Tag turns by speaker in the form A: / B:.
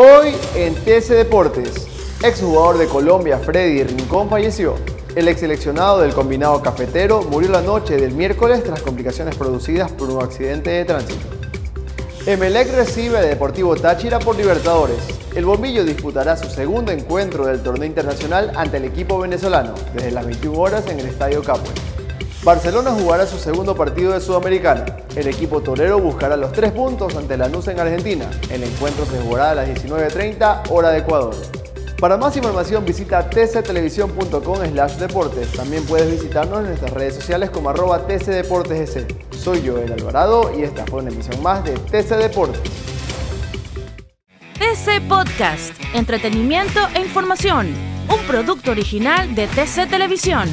A: Hoy en TC Deportes, exjugador de Colombia Freddy Rincón falleció. El ex seleccionado del combinado cafetero murió la noche del miércoles tras complicaciones producidas por un accidente de tránsito. Emelec recibe a Deportivo Táchira por Libertadores. El Bombillo disputará su segundo encuentro del torneo internacional ante el equipo venezolano desde las 21 horas en el Estadio Capue. Barcelona jugará su segundo partido de Sudamericana. El equipo torero buscará los tres puntos ante la Lanús en Argentina. El encuentro se jugará a las 19.30 hora de Ecuador. Para más información visita tctelevisión.com slash deportes. También puedes visitarnos en nuestras redes sociales como arroba tcdeportesec. Soy Joel Alvarado y esta fue una emisión más de TC Deportes.
B: TC Podcast, entretenimiento e información, un producto original de TC Televisión.